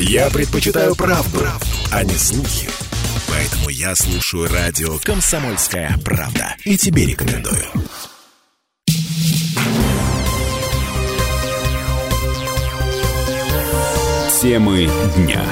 Я предпочитаю правду, правду, а не слухи. Поэтому я слушаю радио «Комсомольская правда». И тебе рекомендую. Темы дня.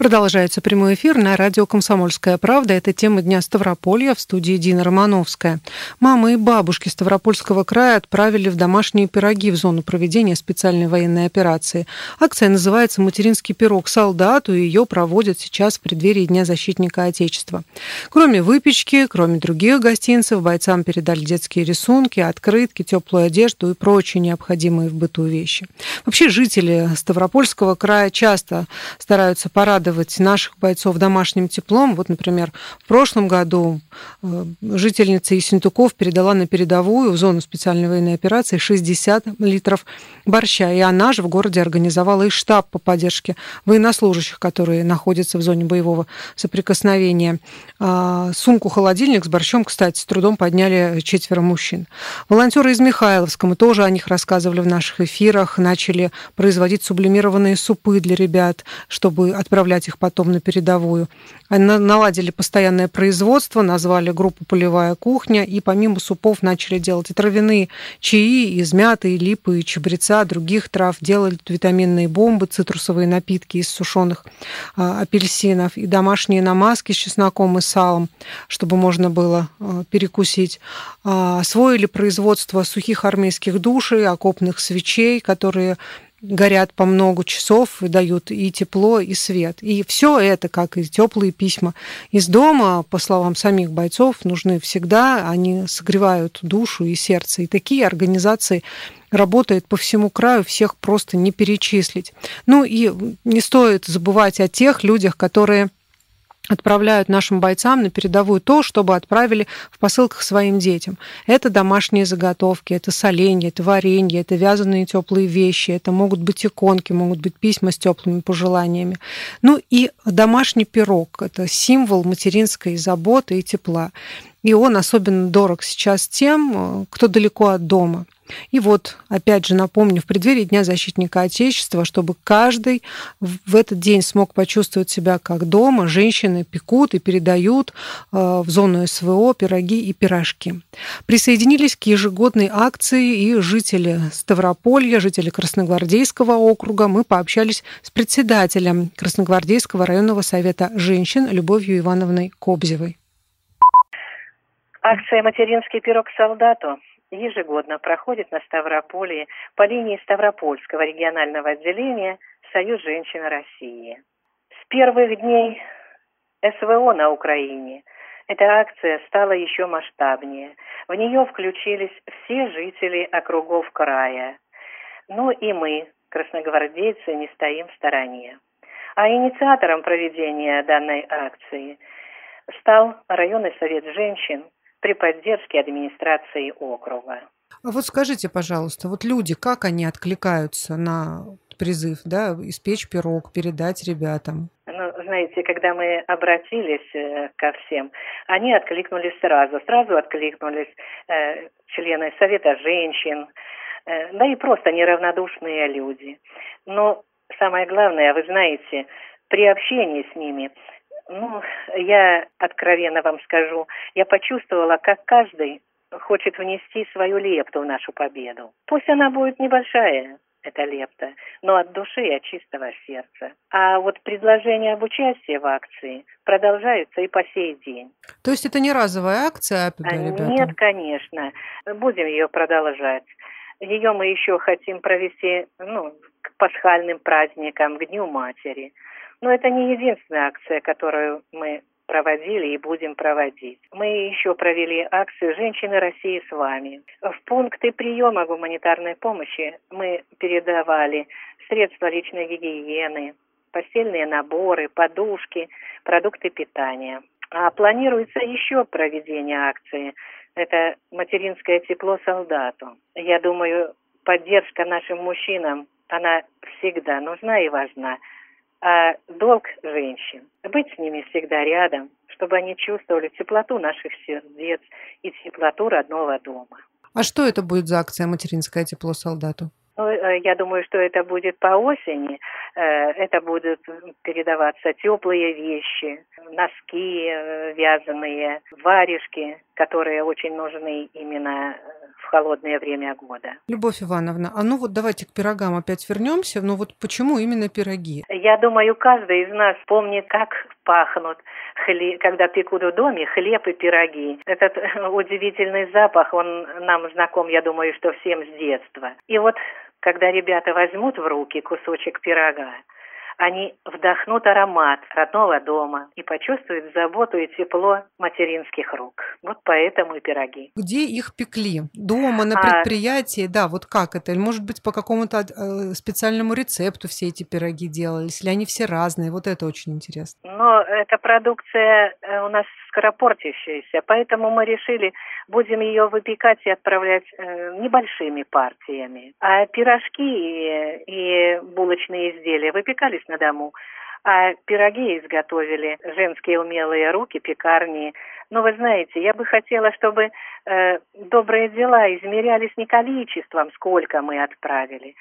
Продолжается прямой эфир на радио «Комсомольская правда». Это тема Дня Ставрополья в студии Дина Романовская. Мамы и бабушки Ставропольского края отправили в домашние пироги в зону проведения специальной военной операции. Акция называется «Материнский пирог солдату», и ее проводят сейчас в преддверии Дня защитника Отечества. Кроме выпечки, кроме других гостинцев, бойцам передали детские рисунки, открытки, теплую одежду и прочие необходимые в быту вещи. Вообще жители Ставропольского края часто стараются порадовать порадовать наших бойцов домашним теплом. Вот, например, в прошлом году э, жительница Ессентуков передала на передовую в зону специальной военной операции 60 литров борща. И она же в городе организовала и штаб по поддержке военнослужащих, которые находятся в зоне боевого соприкосновения. А, сумку-холодильник с борщом, кстати, с трудом подняли четверо мужчин. Волонтеры из Михайловска, мы тоже о них рассказывали в наших эфирах, начали производить сублимированные супы для ребят, чтобы отправлять отправлять их потом на передовую. Наладили постоянное производство, назвали группу «Полевая кухня», и помимо супов начали делать и травяные чаи из мяты, и липы, и чабреца, других трав, делали витаминные бомбы, цитрусовые напитки из сушеных а, апельсинов, и домашние намазки с чесноком и салом, чтобы можно было а, перекусить. А, освоили производство сухих армейских душей, окопных свечей, которые горят по много часов и дают и тепло, и свет. И все это, как и теплые письма из дома, по словам самих бойцов, нужны всегда. Они согревают душу и сердце. И такие организации работают по всему краю, всех просто не перечислить. Ну и не стоит забывать о тех людях, которые отправляют нашим бойцам на передовую то, чтобы отправили в посылках своим детям. Это домашние заготовки, это соленье, это варенье, это вязаные теплые вещи, это могут быть иконки, могут быть письма с теплыми пожеланиями. Ну и домашний пирог – это символ материнской заботы и тепла. И он особенно дорог сейчас тем, кто далеко от дома – и вот, опять же, напомню, в преддверии Дня защитника Отечества, чтобы каждый в этот день смог почувствовать себя как дома, женщины пекут и передают э, в зону СВО пироги и пирожки. Присоединились к ежегодной акции и жители Ставрополья, жители Красногвардейского округа. Мы пообщались с председателем Красногвардейского районного совета женщин Любовью Ивановной Кобзевой. Акция «Материнский пирог солдату» ежегодно проходит на Ставрополье по линии Ставропольского регионального отделения Союз женщин России. С первых дней СВО на Украине эта акция стала еще масштабнее. В нее включились все жители округов края. Ну и мы, красногвардейцы, не стоим в стороне. А инициатором проведения данной акции стал районный совет женщин при поддержке администрации округа. А вот скажите, пожалуйста, вот люди, как они откликаются на призыв, да, испечь пирог, передать ребятам? Ну, знаете, когда мы обратились э, ко всем, они откликнулись сразу. Сразу откликнулись э, члены Совета женщин, э, да и просто неравнодушные люди. Но самое главное, вы знаете, при общении с ними ну, я откровенно вам скажу, я почувствовала, как каждый хочет внести свою лепту в нашу победу. Пусть она будет небольшая, эта лепта, но от души и от чистого сердца. А вот предложения об участии в акции продолжаются и по сей день. То есть это не разовая акция, а, а Нет, конечно. Будем ее продолжать. Ее мы еще хотим провести ну, к пасхальным праздникам, к Дню Матери. Но это не единственная акция, которую мы проводили и будем проводить. Мы еще провели акцию «Женщины России с вами». В пункты приема гуманитарной помощи мы передавали средства личной гигиены, постельные наборы, подушки, продукты питания. А планируется еще проведение акции. Это материнское тепло солдату. Я думаю, поддержка нашим мужчинам, она всегда нужна и важна а долг женщин – быть с ними всегда рядом, чтобы они чувствовали теплоту наших сердец и теплоту родного дома. А что это будет за акция «Материнское тепло солдату»? Ну, э, я думаю, что это будет по осени. Э, это будут передаваться теплые вещи, носки э, вязаные, варежки, которые очень нужны именно холодное время года. Любовь Ивановна, а ну вот давайте к пирогам опять вернемся. Ну вот почему именно пироги? Я думаю, каждый из нас помнит, как пахнут, хлеб, когда пекут в доме хлеб и пироги. Этот удивительный запах, он нам знаком, я думаю, что всем с детства. И вот когда ребята возьмут в руки кусочек пирога, они вдохнут аромат родного дома и почувствуют заботу и тепло материнских рук. Вот поэтому и пироги. Где их пекли? Дома, на а предприятии? А... Да, вот как это? Может быть, по какому-то э, специальному рецепту все эти пироги делались? Или они все разные? Вот это очень интересно. Но эта продукция э, у нас скоропортящаяся, поэтому мы решили, будем ее выпекать и отправлять э, небольшими партиями. А пирожки и булочные изделия выпекались на дому, а пироги изготовили женские умелые руки, пекарни. Но вы знаете, я бы хотела, чтобы э, добрые дела измерялись не количеством, сколько мы отправили,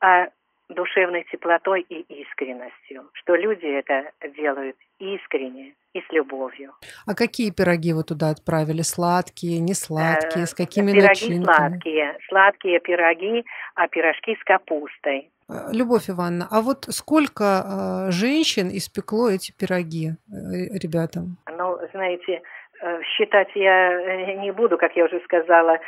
а душевной теплотой и искренностью, что люди это делают искренне и с любовью. А какие пироги вы туда отправили? Сладкие, не сладкие? С какими пироги начинками? сладкие. Сладкие пироги, а пирожки с капустой. Э, Любовь Ивановна, а вот сколько э, женщин испекло эти пироги э, ребятам? Ну, знаете, считать я не буду, как я уже сказала,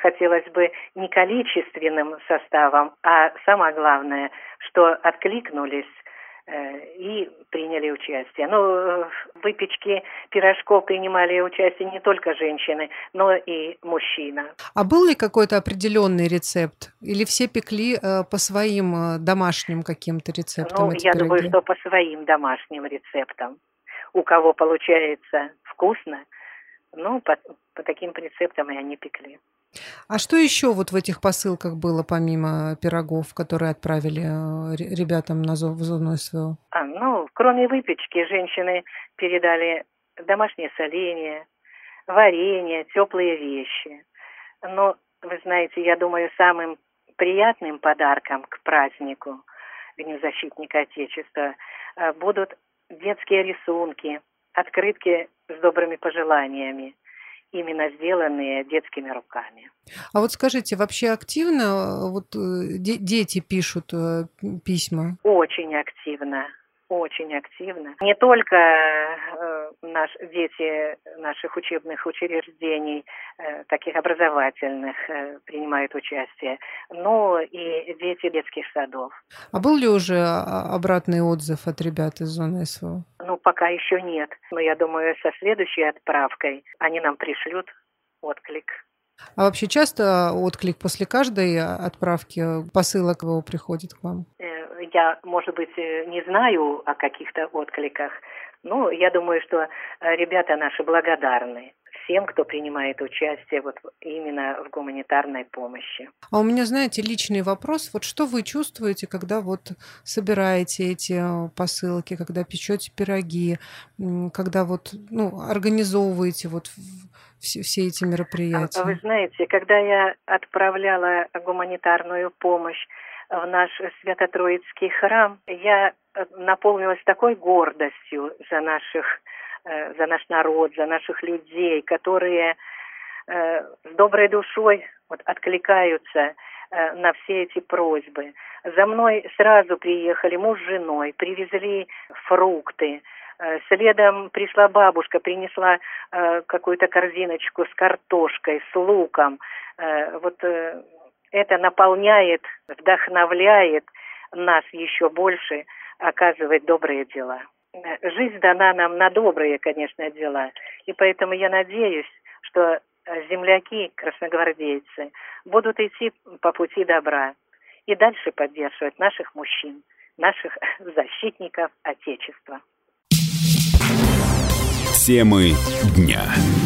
хотелось бы не количественным составом, а самое главное, что откликнулись и приняли участие. Ну, в выпечке пирожков принимали участие не только женщины, но и мужчина. А был ли какой-то определенный рецепт? Или все пекли по своим домашним каким-то рецептам? Ну, я пироги? думаю, что по своим домашним рецептам. У кого получается вкусно, ну, по, по таким рецептам и они пекли. А что еще вот в этих посылках было, помимо пирогов, которые отправили э, ребятам на зов, в зону СВО? А, ну, кроме выпечки, женщины передали домашнее соленье, варенье, теплые вещи. Но, вы знаете, я думаю, самым приятным подарком к празднику Дню защитника Отечества э, будут детские рисунки, открытки с добрыми пожеланиями, именно сделанные детскими руками. А вот скажите, вообще активно э, вот э, дети пишут э, письма? Очень активно очень активно. Не только э, наш, дети наших учебных учреждений, э, таких образовательных, э, принимают участие, но и дети детских садов. А был ли уже обратный отзыв от ребят из зоны СВО? Ну, пока еще нет. Но я думаю, со следующей отправкой они нам пришлют отклик. А вообще часто отклик после каждой отправки посылок его приходит к вам? Э, я, может быть, э, не знаю о каких-то откликах, но я думаю, что э, ребята наши благодарны всем, кто принимает участие вот именно в гуманитарной помощи. А у меня, знаете, личный вопрос. Вот что вы чувствуете, когда вот собираете эти э, посылки, когда печете пироги, когда вот ну, организовываете вот все, все эти мероприятия? Вы знаете, когда я отправляла гуманитарную помощь в наш Свято-Троицкий храм, я э, наполнилась такой гордостью за наших, э, за наш народ, за наших людей, которые э, с доброй душой вот, откликаются на все эти просьбы. За мной сразу приехали муж с женой, привезли фрукты. Следом пришла бабушка, принесла какую-то корзиночку с картошкой, с луком. Вот это наполняет, вдохновляет нас еще больше оказывать добрые дела. Жизнь дана нам на добрые, конечно, дела. И поэтому я надеюсь, что земляки, красногвардейцы, будут идти по пути добра и дальше поддерживать наших мужчин, наших защитников Отечества. Темы дня.